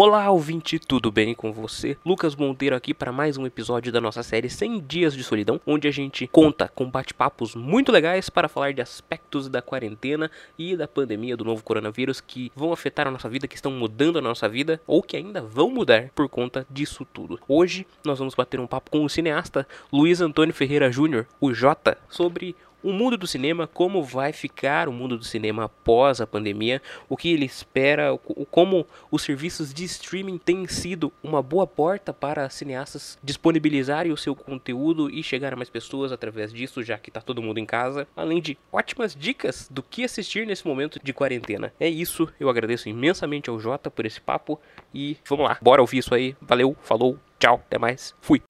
Olá, ouvinte, tudo bem com você? Lucas Monteiro aqui para mais um episódio da nossa série 100 Dias de Solidão, onde a gente conta com bate-papos muito legais para falar de aspectos da quarentena e da pandemia do novo coronavírus que vão afetar a nossa vida, que estão mudando a nossa vida ou que ainda vão mudar por conta disso tudo. Hoje nós vamos bater um papo com o cineasta Luiz Antônio Ferreira Júnior, o Jota, sobre o mundo do cinema, como vai ficar o mundo do cinema após a pandemia, o que ele espera, como os serviços de streaming têm sido uma boa porta para cineastas disponibilizarem o seu conteúdo e chegar a mais pessoas através disso, já que está todo mundo em casa, além de ótimas dicas do que assistir nesse momento de quarentena. É isso, eu agradeço imensamente ao Jota por esse papo e vamos lá, bora ouvir isso aí. Valeu, falou, tchau, até mais, fui.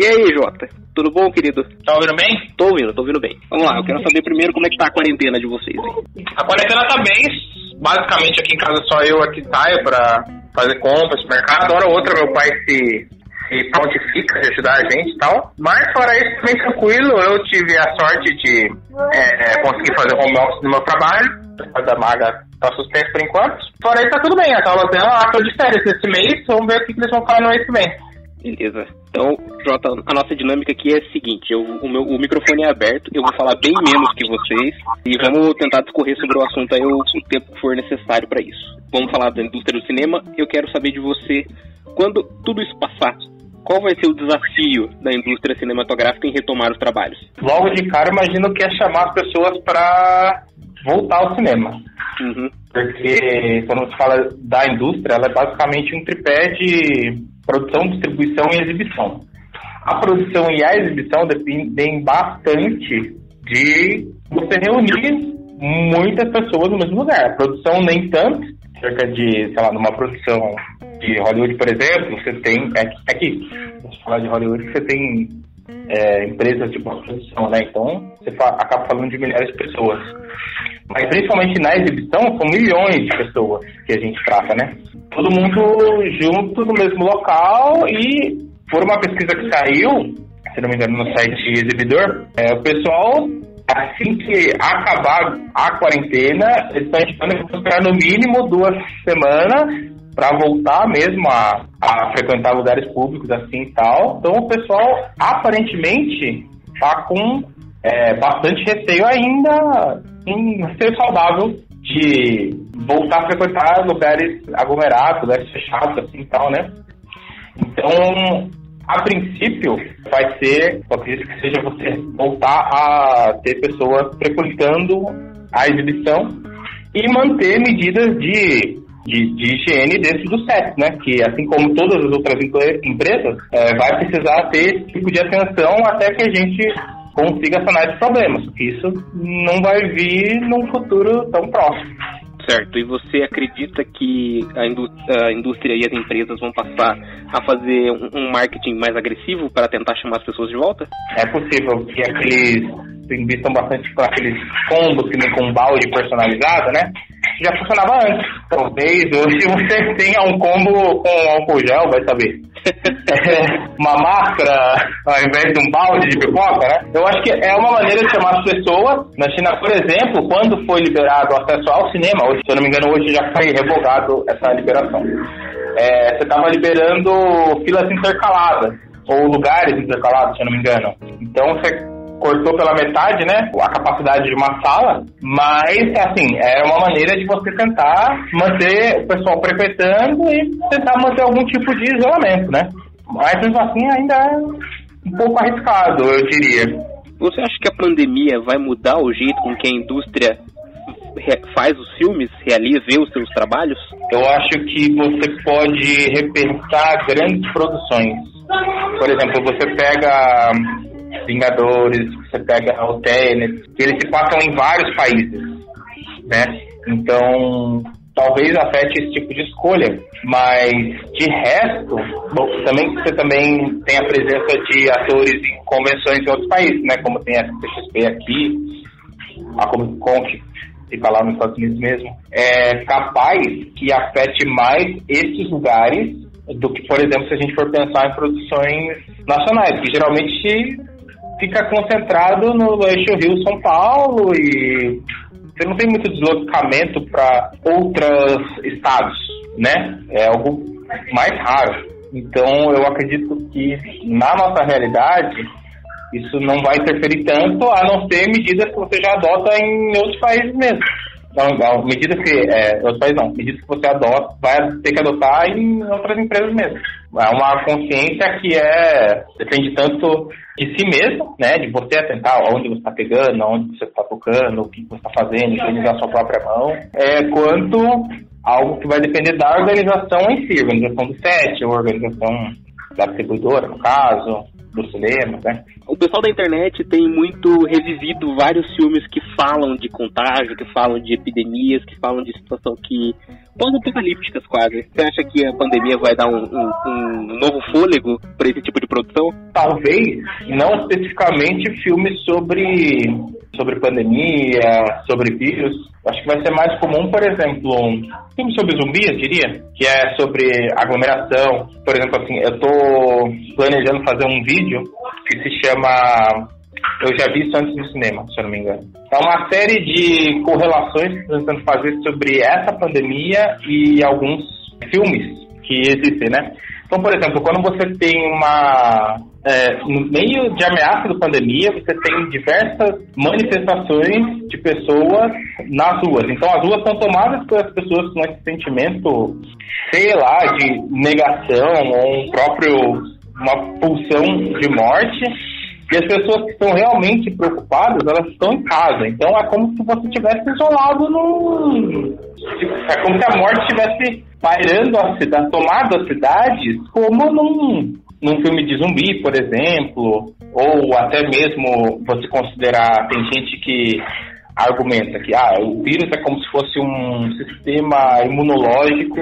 E aí, Jota? Tudo bom, querido? Tá ouvindo bem? Tô ouvindo, tô ouvindo bem. Vamos lá, eu quero saber primeiro como é que tá a quarentena de vocês aí. A quarentena tá bem. Basicamente aqui em casa só eu aqui saio pra fazer compras, mercado. Hora ou outra meu pai se, se prontifica ajudar a gente e tal. Mas fora isso, bem tranquilo. Eu tive a sorte de é, conseguir fazer home office no meu trabalho. A da Maga tá suspenso por enquanto. Fora isso, tá tudo bem. A aula dela, ela tô de férias esse mês. Vamos ver o que, que eles vão falar no mês que vem. Beleza. Então, Jota, a nossa dinâmica aqui é a seguinte: eu, o, meu, o microfone é aberto, eu vou falar bem menos que vocês e vamos tentar discorrer sobre o assunto aí o, o tempo que for necessário para isso. Vamos falar da indústria do cinema. Eu quero saber de você, quando tudo isso passar, qual vai ser o desafio da indústria cinematográfica em retomar os trabalhos? Logo de cara, imagino que é chamar as pessoas para voltar ao cinema. Uhum. Porque quando se fala da indústria, ela é basicamente um tripé de produção, distribuição e exibição. A produção e a exibição dependem bastante de você reunir muitas pessoas no mesmo lugar. A produção nem tanto, cerca de, sei lá, numa produção de Hollywood, por exemplo, você tem. Aqui, é se falar de Hollywood, você tem é, empresas de produção, né? Então você acaba falando de milhares de pessoas. Mas principalmente na exibição, são milhões de pessoas que a gente trata, né? Todo mundo junto no mesmo local e por uma pesquisa que saiu, se não me engano, no site Exibidor, é, o pessoal, assim que acabar a quarentena, eles estão esperando no mínimo duas semanas para voltar mesmo a, a frequentar lugares públicos assim e tal. Então o pessoal aparentemente está com é, bastante receio ainda em ser saudável de voltar a frequentar lugares aglomerados, lugares fechados, assim e tal, né? Então, a princípio, vai ser, eu acredito que seja você voltar a ter pessoas frequentando a exibição e manter medidas de, de, de, higiene dentro do set, né? Que assim como todas as outras empresas, é, vai precisar ter esse tipo de atenção até que a gente consiga sanar esses problemas. Isso não vai vir num futuro tão próximo. Certo. E você acredita que a, indú a indústria e as empresas vão passar a fazer um, um marketing mais agressivo para tentar chamar as pessoas de volta? É possível que aqueles investam bastante com aqueles combos que nem com balde personalizado, né? Já funcionava antes. Talvez hoje você tenha um combo com álcool gel, vai saber. uma máscara ao invés de um balde de pipoca, né? Eu acho que é uma maneira de chamar as pessoas. Na China, por exemplo, quando foi liberado o acesso ao cinema, hoje, se eu não me engano, hoje já foi revogado essa liberação. É, você estava liberando filas intercaladas, ou lugares intercalados, se eu não me engano. Então você cortou pela metade, né, a capacidade de uma sala, mas, assim, é uma maneira de você tentar manter o pessoal frequentando e tentar manter algum tipo de isolamento, né. Mas, mesmo assim, ainda é um pouco arriscado, eu diria. Você acha que a pandemia vai mudar o jeito com que a indústria faz os filmes, realiza, os seus trabalhos? Eu acho que você pode repensar grandes produções. Por exemplo, você pega Vingadores, você pega o Tenet, eles se passam em vários países, né? Então, talvez afete esse tipo de escolha, mas de resto, bom, também você também tem a presença de atores em convenções em outros países, né? Como tem a CXP aqui, a Comic Con que fica lá nos Estados Unidos mesmo, é capaz que afete mais esses lugares do que, por exemplo, se a gente for pensar em produções nacionais, que geralmente fica concentrado no eixo Rio-São Paulo e você não tem muito deslocamento para outros estados, né? É algo mais raro. Então, eu acredito que na nossa realidade, isso não vai interferir tanto, a não ser medidas que você já adota em outros países mesmo. Não, medidas que. É, países não, medidas que você adota, vai ter que adotar em outras empresas mesmo. É uma consciência que é. depende tanto de si mesmo, né? De você atentar onde você está pegando, onde você está tocando, o que você está fazendo, utilizar sua própria mão, é, quanto algo que vai depender da organização em si, organização do set, ou organização da distribuidora, no caso, do cinema, né? O pessoal da internet tem muito revivido vários filmes que falam de contágio, que falam de epidemias, que falam de situação que pós-apocalípticas quase. Você acha que a pandemia vai dar um, um, um novo fôlego para esse tipo de produção? Talvez, não especificamente filmes sobre sobre pandemia, sobre vírus. Acho que vai ser mais comum, por exemplo, um filme sobre zumbi, eu diria, que é sobre aglomeração. Por exemplo, assim, eu estou planejando fazer um vídeo que se chama eu já vi isso antes no cinema, se eu não me engano. É uma série de correlações que estou tentando fazer sobre essa pandemia e alguns filmes que existem, né? Então, por exemplo, quando você tem uma. É, no meio de ameaça da pandemia, você tem diversas manifestações de pessoas nas ruas. Então, as ruas são tomadas pelas pessoas com esse sentimento, sei lá, de negação ou um próprio. uma pulsão de morte. E as pessoas que estão realmente preocupadas, elas estão em casa. Então, é como se você estivesse isolado num. É como se a morte estivesse pairando a cidade, tomado as cidades como num, num filme de zumbi, por exemplo, ou até mesmo você considerar, tem gente que argumenta que ah, o vírus é como se fosse um sistema imunológico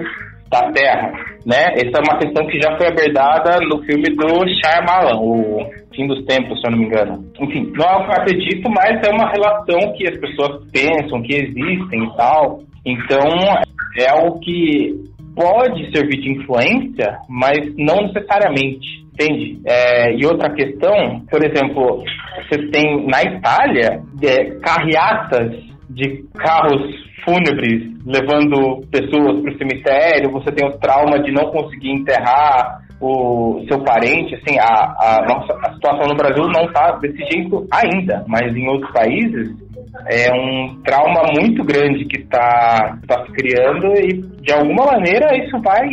da Terra, né? Essa é uma questão que já foi abordada no filme do Shyamalan, o Fim dos Tempos, se eu não me engano. Enfim, não é o que eu acredito, mas é uma relação que as pessoas pensam que existem e tal. Então, é algo que pode servir de influência, mas não necessariamente, entende? É, e outra questão, por exemplo, você tem na Itália é, carreatas de carros fúnebres levando pessoas para o cemitério, você tem o trauma de não conseguir enterrar o seu parente, assim, a, a, nossa, a situação no Brasil não está desse jeito ainda, mas em outros países é um trauma muito grande que está tá se criando e de alguma maneira isso vai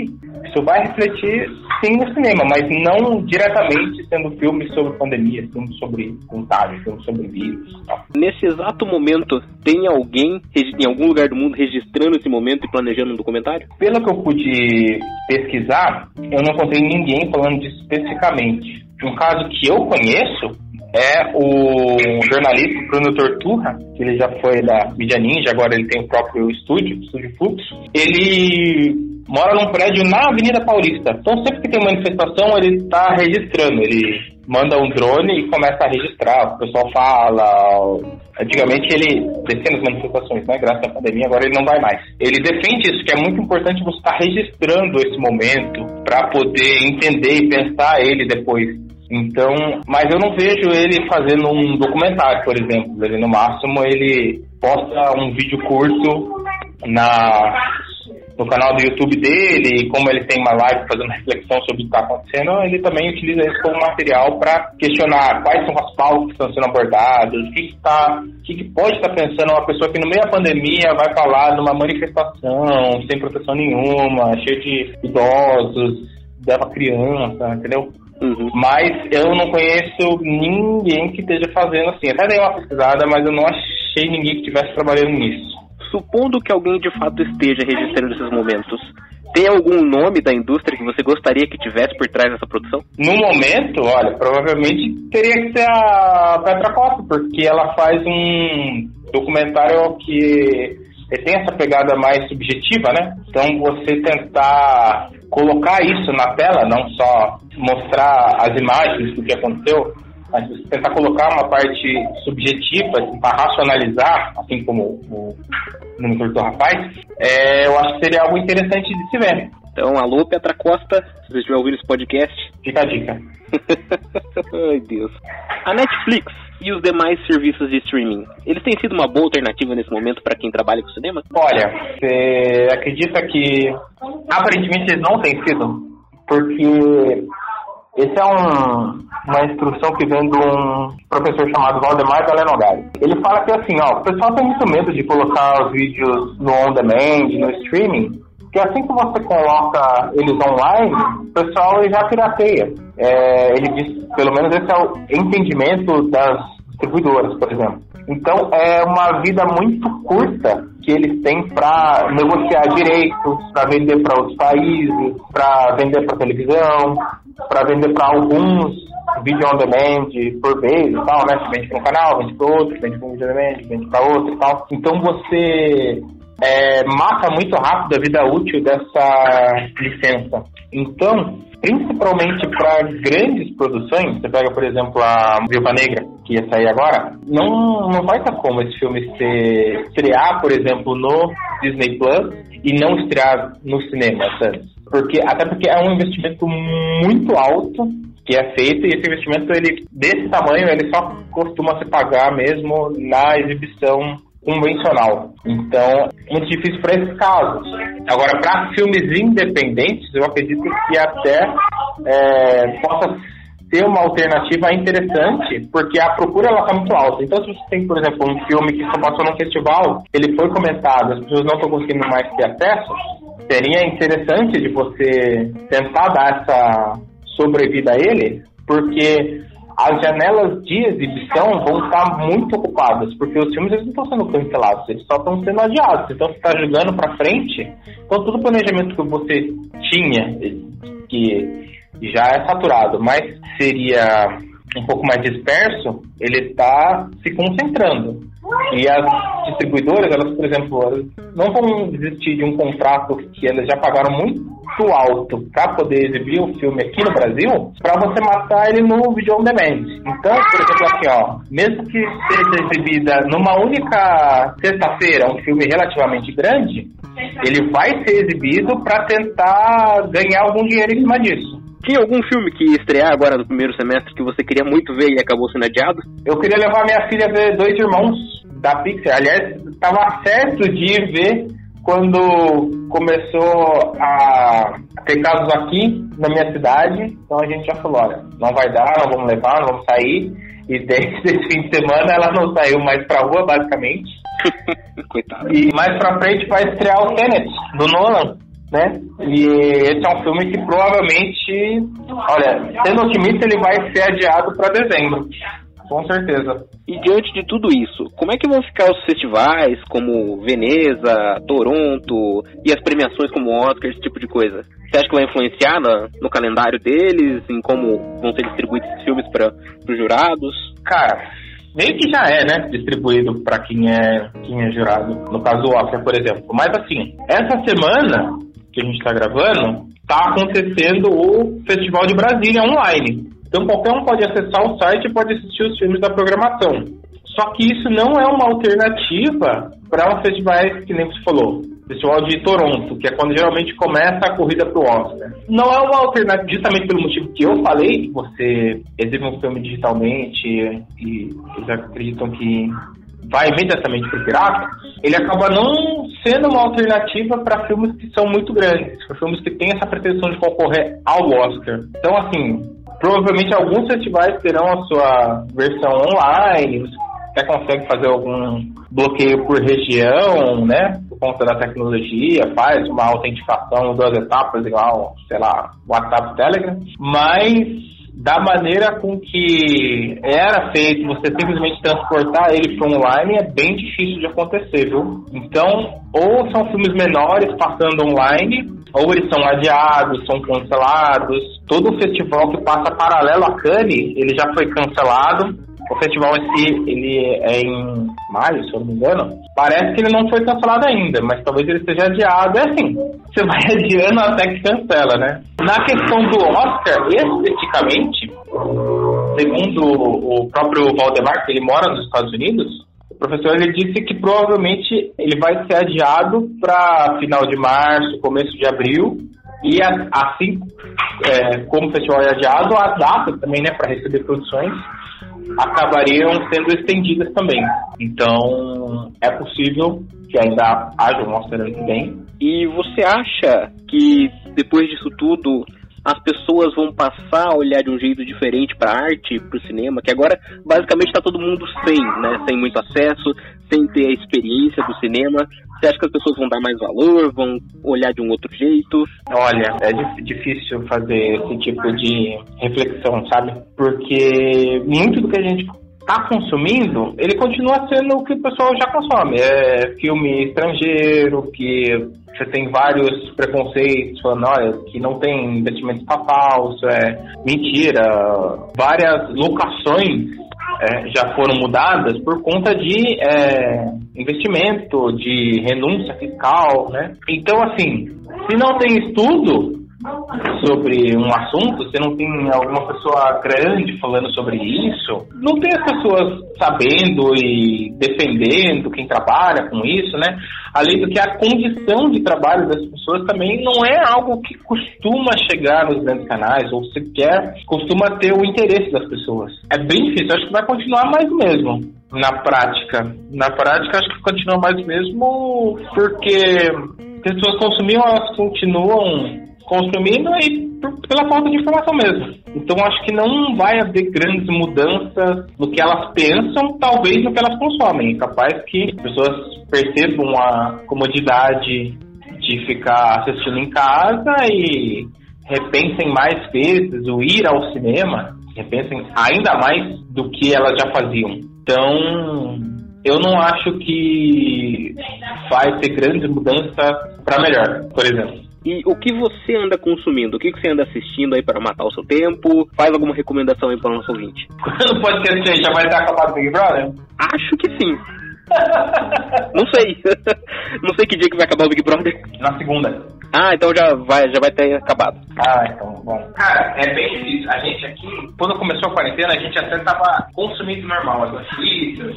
isso vai refletir sim no cinema, mas não diretamente sendo filme sobre pandemia, filme sobre contágio, filme sobre vírus. Tal. Nesse exato momento, tem alguém em algum lugar do mundo registrando esse momento e planejando um documentário? Pelo que eu pude pesquisar, eu não encontrei ninguém falando disso especificamente. Um caso que eu conheço é o jornalista Bruno Torturra, que ele já foi da Mídia Ninja, agora ele tem o próprio estúdio, Estúdio Fluxo. Ele mora num prédio na Avenida Paulista. Então sempre que tem manifestação, ele está registrando. Ele manda um drone e começa a registrar. O pessoal fala. Antigamente ele descia nas manifestações, né? Graças à pandemia, agora ele não vai mais. Ele defende isso, que é muito importante você estar registrando esse momento para poder entender e pensar ele depois. Então, mas eu não vejo ele fazendo um documentário, por exemplo. Ele no máximo ele posta um vídeo curto na no canal do YouTube dele, como ele tem uma live fazendo reflexão sobre o que está acontecendo, ele também utiliza isso como material para questionar quais são as pautas que estão sendo abordadas, o que, que, tá, o que, que pode estar tá pensando uma pessoa que no meio da pandemia vai falar numa manifestação sem proteção nenhuma, cheio de idosos, leva criança, entendeu? Uhum. Mas eu não conheço ninguém que esteja fazendo assim. Até dei uma pesquisada, mas eu não achei ninguém que estivesse trabalhando nisso. Supondo que alguém de fato esteja registrando esses momentos, tem algum nome da indústria que você gostaria que tivesse por trás dessa produção? No momento, olha, provavelmente teria que ser a Petra Costa, porque ela faz um documentário que tem essa pegada mais subjetiva, né? Então você tentar colocar isso na tela, não só mostrar as imagens do que aconteceu, mas você tentar colocar uma parte subjetiva, para racionalizar, assim como o, monitor do rapaz, é, eu acho que seria algo interessante de se ver. Então, alô, Petra Costa, se você estiver ouvindo esse podcast. Fica a dica. Ai, Deus. A Netflix e os demais serviços de streaming, eles têm sido uma boa alternativa nesse momento para quem trabalha com cinema? Olha, você acredita que aparentemente eles não têm sido? Porque esse é um, uma instrução que vem de um professor chamado Valdemar Galenogari. Ele fala que assim, ó, o pessoal tem muito medo de colocar os vídeos no on-demand, no streaming, que assim que você coloca eles online, o pessoal já pirateia. É, ele diz, pelo menos esse é o entendimento das distribuidoras, por exemplo. Então é uma vida muito curta que eles têm para negociar direitos, para vender para outros países, para vender para televisão, para vender para alguns vídeo on demand por vez e tal, né? Você vende para um canal, vende para outro, vende para um vídeo on demand, vende para outro e tal. Então você é, mata muito rápido a vida útil dessa licença. Então, principalmente para grandes produções, você pega, por exemplo, a Viúva Negra, que ia sair agora, não, não vai ter como esse filme ser, estrear, por exemplo, no Disney Plus e não estrear no cinema, sabe? Porque, até porque é um investimento muito alto que é feito e esse investimento ele desse tamanho ele só costuma se pagar mesmo na exibição convencional. Então, muito difícil para esses casos. Agora, para filmes independentes, eu acredito que até é, possa ser uma alternativa interessante, porque a procura ela está muito alta. Então, se você tem, por exemplo, um filme que só passou num festival, ele foi comentado, as pessoas não estão conseguindo mais ter acesso, seria interessante de você tentar dar essa sobrevida a ele, porque as janelas de exibição vão estar muito ocupadas, porque os filmes eles não estão sendo cancelados, eles só estão sendo adiados. Então, você está jogando para frente, então todo o planejamento que você tinha, que já é saturado, mas seria um pouco mais disperso, ele está se concentrando. E as distribuidoras, elas, por exemplo, não vão desistir de um contrato que elas já pagaram muito alto para poder exibir o filme aqui no Brasil, para você matar ele no video on demand. Então, por exemplo, aqui, ó, mesmo que seja exibida numa única sexta-feira, um filme relativamente grande, ele vai ser exibido para tentar ganhar algum dinheiro em cima disso. Tinha algum filme que ia estrear agora no primeiro semestre que você queria muito ver e acabou sendo adiado? Eu queria levar minha filha a ver Dois Irmãos da Pixar. Aliás, estava certo de ver quando começou a ter casos aqui na minha cidade. Então a gente já falou, olha, não vai dar, não vamos levar, não vamos sair. E desde esse fim de semana ela não saiu mais pra rua, basicamente. Coitado. E mais pra frente vai estrear o Tenet, do Nolan né? E esse é um filme que provavelmente, olha, sendo otimista, ele vai ser adiado para dezembro. Com certeza. E diante de tudo isso, como é que vão ficar os festivais como Veneza, Toronto e as premiações como Oscar, esse tipo de coisa? Você acha que vai influenciar no, no calendário deles, em como vão ser distribuídos esses filmes para os jurados? Cara, meio que já é, né, distribuído para quem é, quem é jurado. No caso do Oscar, por exemplo. Mas assim, essa semana que a gente está gravando, está acontecendo o Festival de Brasília online. Então qualquer um pode acessar o site e pode assistir os filmes da programação. Só que isso não é uma alternativa para um festivais que nem você falou. Festival de Toronto, que é quando geralmente começa a corrida para o Oscar. Não é uma alternativa, justamente pelo motivo que eu falei, que você exibe um filme digitalmente e eles acreditam que vai imediatamente para o pirata, ele acaba não sendo uma alternativa para filmes que são muito grandes, para filmes que têm essa pretensão de concorrer ao Oscar. Então, assim, provavelmente alguns festivais terão a sua versão online, você até consegue fazer algum bloqueio por região, né? Por conta da tecnologia, faz uma autenticação em duas etapas, igual, sei lá, WhatsApp Telegram, mas da maneira com que era feito, você simplesmente transportar ele para online é bem difícil de acontecer, viu? Então, ou são filmes menores passando online, ou eles são adiados, são cancelados. Todo o festival que passa paralelo a Cannes, ele já foi cancelado. O festival em si, ele é em maio, se eu não me engano. Parece que ele não foi cancelado ainda, mas talvez ele seja adiado. É assim, você vai adiando até que cancela, né? Na questão do Oscar, especificamente, segundo o próprio Valdemar, que ele mora nos Estados Unidos, o professor ele disse que provavelmente ele vai ser adiado para final de março, começo de abril, E assim é, como o festival é adiado, as datas também, né, para receber produções acabariam sendo estendidas também. Então, é possível que ainda haja um que vem. E você acha que depois disso tudo as pessoas vão passar a olhar de um jeito diferente para arte, para o cinema, que agora basicamente está todo mundo sem, né, sem muito acesso, sem ter a experiência do cinema. Você acha que as pessoas vão dar mais valor, vão olhar de um outro jeito? Olha, é difícil fazer esse tipo de reflexão, sabe? Porque muito do que a gente está consumindo, ele continua sendo o que o pessoal já consome. É filme estrangeiro, que você tem vários preconceitos falando, olha, que não tem investimento falso, é mentira. Várias locações é, já foram mudadas por conta de é, investimento, de renúncia fiscal, né? Então, assim, se não tem estudo, sobre um assunto, se não tem alguma pessoa grande falando sobre isso, não tem as pessoas sabendo e defendendo quem trabalha com isso, né? Além do que a condição de trabalho das pessoas também não é algo que costuma chegar nos grandes canais, ou sequer costuma ter o interesse das pessoas. É bem difícil, acho que vai continuar mais mesmo na prática. Na prática, acho que continua mais mesmo porque pessoas consumiam, elas continuam consumindo e pela falta de informação mesmo. Então acho que não vai haver grandes mudanças no que elas pensam, talvez no que elas consomem. É capaz que as pessoas percebam a comodidade de ficar assistindo em casa e repensem mais vezes o ir ao cinema, repensem ainda mais do que elas já faziam. Então, eu não acho que vai ter grandes mudanças para melhor, por exemplo. E o que você anda consumindo? O que você anda assistindo aí para matar o seu tempo? Faz alguma recomendação aí para o nosso ouvinte? Quando pode ser já vai estar acabado o Big Brother? Acho que sim. Não sei. Não sei que dia que vai acabar o Big Brother. Na segunda. Ah, então já vai, já vai ter acabado. Ah, então, bom. Cara, é bem difícil. A gente aqui, quando começou a quarentena, a gente até tava consumindo normal as notícias,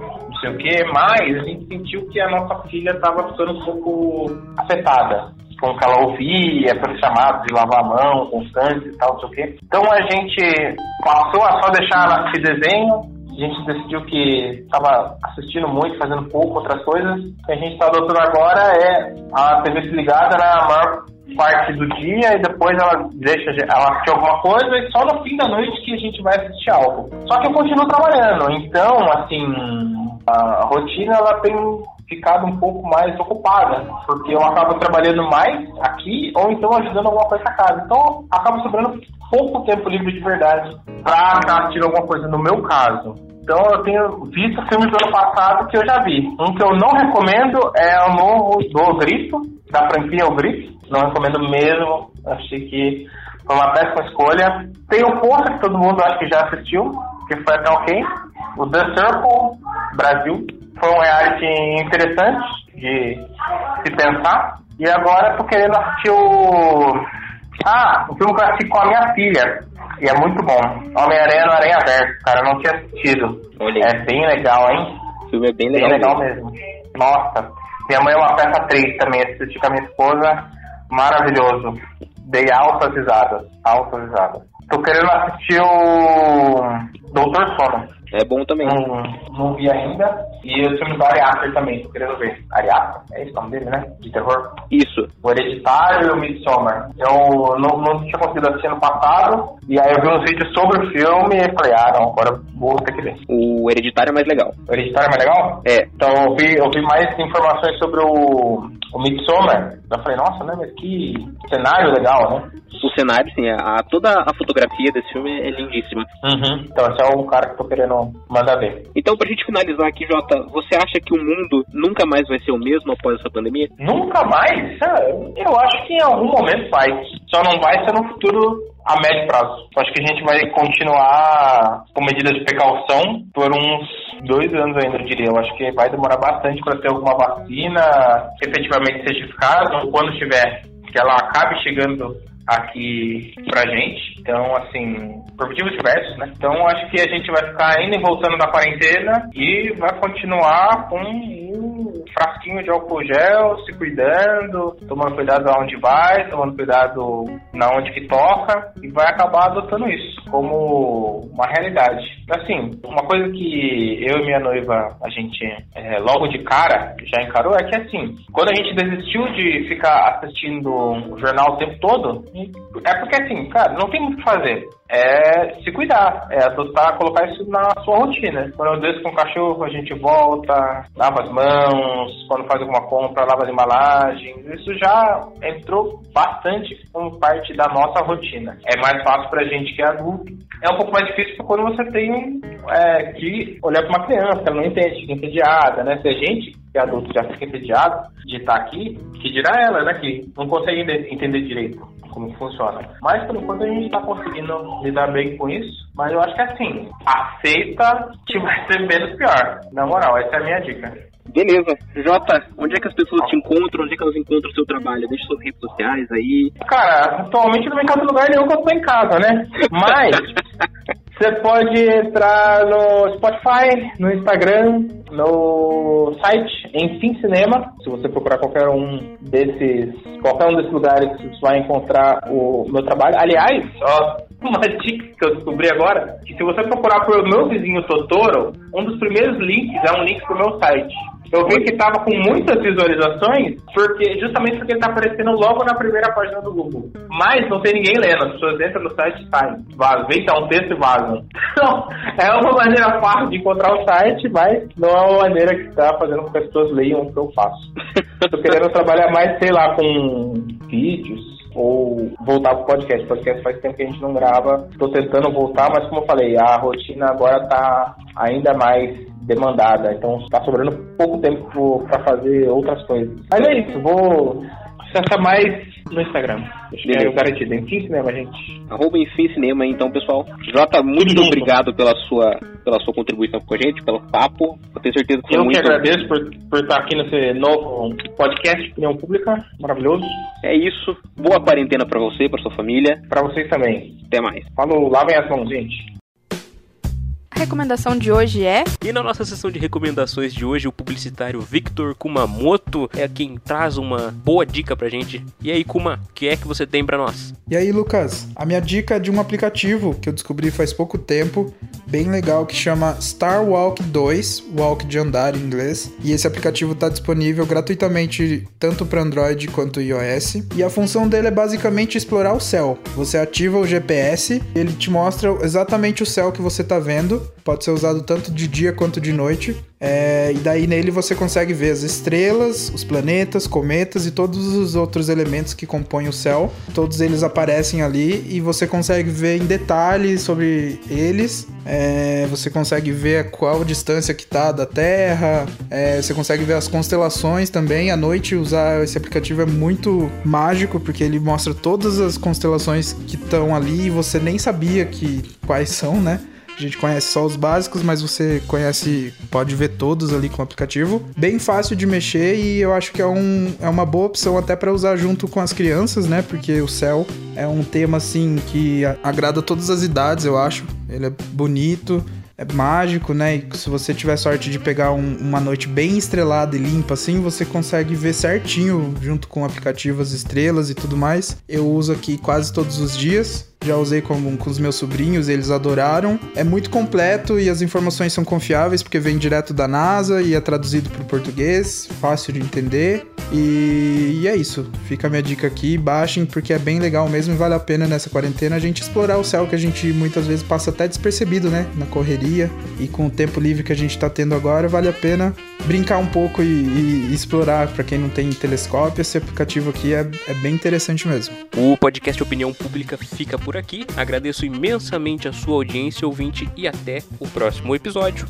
não sei o que, mas a gente sentiu que a nossa filha tava ficando um pouco afetada com o que ela ouvia, pelos chamados de lavar a mão constante e tal, não sei o quê. Então a gente passou a só deixar assistir desenho, a gente decidiu que estava assistindo muito, fazendo pouco outras coisas. O que a gente está adotando agora é a TV ligada na maior parte do dia e depois ela deixa ela assistir alguma coisa e só no fim da noite que a gente vai assistir algo. Só que eu continuo trabalhando, então assim a rotina ela tem ficado um pouco mais ocupada, porque eu acabo trabalhando mais aqui ou então ajudando alguma coisa na casa. Então acaba sobrando pouco tempo livre de verdade para assistir alguma coisa no meu caso. Então eu tenho visto filmes do ano passado que eu já vi. Um que eu não recomendo é o novo do Grito, da franquia O Grito. Não recomendo mesmo. Achei que foi uma péssima escolha. Tem o Força, que todo mundo acho que já assistiu, que foi até ok. O The Circle Brasil foi um reality interessante de se pensar. E agora tô querendo assistir o. Ah, o filme que eu assisti com a minha filha. E é muito bom. Homem-Aranha no Aranha Verso, cara. Eu não tinha assistido. Olhei. É bem legal, hein? O filme é bem legal. Bem legal mesmo. mesmo. Nossa. Minha mãe é uma peça 3 também. Assisti com a minha esposa. Maravilhoso. Dei altas risadas. Altas risadas. Tô querendo assistir o Doutor Sono. É bom também. Não, não vi ainda. E o filme do Ari também, tô querendo ver. Ari é esse o nome dele, né? De terror? Isso. O Hereditário e o Midsommar. Eu não, não tinha conseguido assistir no passado. E aí eu vi uns vídeos sobre o filme e falei, ah, não, agora vou ter que ver. O Hereditário é mais legal. O Hereditário é mais legal? É. Então eu vi, eu vi mais informações sobre o, o Midsommar. Eu falei, nossa, né, mas que cenário legal, né? O cenário, sim, a, toda a fotografia desse filme é lindíssima. Uhum. Então esse é o cara que tô querendo mandar ver. Então, pra gente finalizar aqui, Jota, você acha que o mundo nunca mais vai ser o mesmo após essa pandemia? Nunca mais? Eu acho que em algum momento vai. Só não vai ser no futuro a médio prazo. Acho que a gente vai continuar com medidas de precaução por uns dois anos ainda, eu diria. Eu acho que vai demorar bastante para ter alguma vacina que efetivamente seja eficaz, ou quando tiver, que ela acabe chegando aqui pra gente. Então, assim, por motivos diversos, né? Então, acho que a gente vai ficar indo e voltando da quarentena e vai continuar com frasquinho de álcool gel, se cuidando, tomando cuidado aonde vai, tomando cuidado na onde que toca e vai acabar adotando isso como uma realidade. Assim, uma coisa que eu e minha noiva, a gente é, logo de cara já encarou é que assim, quando a gente desistiu de ficar assistindo o jornal o tempo todo, é porque assim, cara, não tem muito o que fazer é se cuidar, é adotar, colocar isso na sua rotina. Quando eu desço com o cachorro, a gente volta, lava as mãos, quando faz alguma compra, lava as embalagens. Isso já entrou bastante como parte da nossa rotina. É mais fácil pra gente que é adulto. É um pouco mais difícil quando você tem é, que olhar para uma criança, ela não entende, fica entediada, né? Se a gente, que é adulto, já fica entediado de estar aqui, que dirá ela, né? Que não consegue entender direito como funciona. Mas por enquanto a gente está conseguindo lidar bem com isso. Mas eu acho que assim, aceita que vai ser menos pior. Na moral, essa é a minha dica. Beleza. Jota, onde é que as pessoas te encontram? Onde é que elas encontram o seu trabalho? Deixa suas redes sociais aí. Cara, atualmente não me encanta lugar nenhum que eu tô em casa, né? Mas você pode entrar no Spotify, no Instagram, no site Enfim Cinema. Se você procurar qualquer um desses, qualquer um desses lugares, você vai encontrar o meu trabalho. Aliás, ó, uma dica que eu descobri agora, que se você procurar por meu vizinho Totoro, um dos primeiros links é um link pro meu site. Eu vi que tava com muitas visualizações, porque justamente porque ele tá aparecendo logo na primeira página do Google. Mas não tem ninguém lendo, as pessoas entram no site e saem. Vazam, vem um texto e vazam. Então, é uma maneira fácil de encontrar o site, mas não é uma maneira que tá fazendo com que as pessoas leiam o que eu faço. Tô querendo trabalhar mais, sei lá, com vídeos, ou voltar pro podcast. Podcast faz tempo que a gente não grava. Tô tentando voltar, mas como eu falei, a rotina agora tá ainda mais demandada, então está sobrando pouco tempo para fazer outras coisas. Mas é isso, vou acessar mais no Instagram. Acho que é garantido. Enfim Cinema, gente. Arroba Enfim Cinema, então, pessoal. Jota, muito obrigado pela sua, pela sua contribuição com a gente, pelo papo. Eu tenho certeza que foi Eu muito... que agradeço por, por estar aqui nesse novo podcast Opinião Pública. Maravilhoso. É isso. Boa quarentena para você, para sua família. Para vocês também. Até mais. Falou, lavem as mãos, gente. A recomendação de hoje é. E na nossa sessão de recomendações de hoje, o publicitário Victor Kumamoto é quem traz uma boa dica pra gente. E aí, Kuma, o que é que você tem para nós? E aí, Lucas? A minha dica é de um aplicativo que eu descobri faz pouco tempo, bem legal, que chama Star Walk 2, Walk de andar em inglês. E esse aplicativo está disponível gratuitamente tanto para Android quanto iOS. E a função dele é basicamente explorar o céu. Você ativa o GPS, ele te mostra exatamente o céu que você está vendo pode ser usado tanto de dia quanto de noite. É, e daí nele você consegue ver as estrelas, os planetas, cometas e todos os outros elementos que compõem o céu. Todos eles aparecem ali e você consegue ver em detalhes sobre eles. É, você consegue ver qual a distância que está da Terra. É, você consegue ver as constelações também. À noite usar esse aplicativo é muito mágico porque ele mostra todas as constelações que estão ali e você nem sabia que quais são, né? A gente conhece só os básicos, mas você conhece, pode ver todos ali com o aplicativo. Bem fácil de mexer e eu acho que é, um, é uma boa opção até para usar junto com as crianças, né? Porque o céu é um tema assim que agrada todas as idades, eu acho. Ele é bonito, é mágico, né? E se você tiver sorte de pegar um, uma noite bem estrelada e limpa assim, você consegue ver certinho junto com o aplicativo as estrelas e tudo mais. Eu uso aqui quase todos os dias já usei com, com os meus sobrinhos, eles adoraram. É muito completo e as informações são confiáveis porque vem direto da NASA e é traduzido para o português, fácil de entender. E, e, é isso. Fica a minha dica aqui, baixem porque é bem legal mesmo e vale a pena nessa quarentena a gente explorar o céu que a gente muitas vezes passa até despercebido, né? Na correria e com o tempo livre que a gente está tendo agora, vale a pena brincar um pouco e, e, explorar. Para quem não tem telescópio, esse aplicativo aqui é, é bem interessante mesmo. O podcast Opinião Pública fica por aqui. Agradeço imensamente a sua audiência, ouvinte, e até o próximo episódio.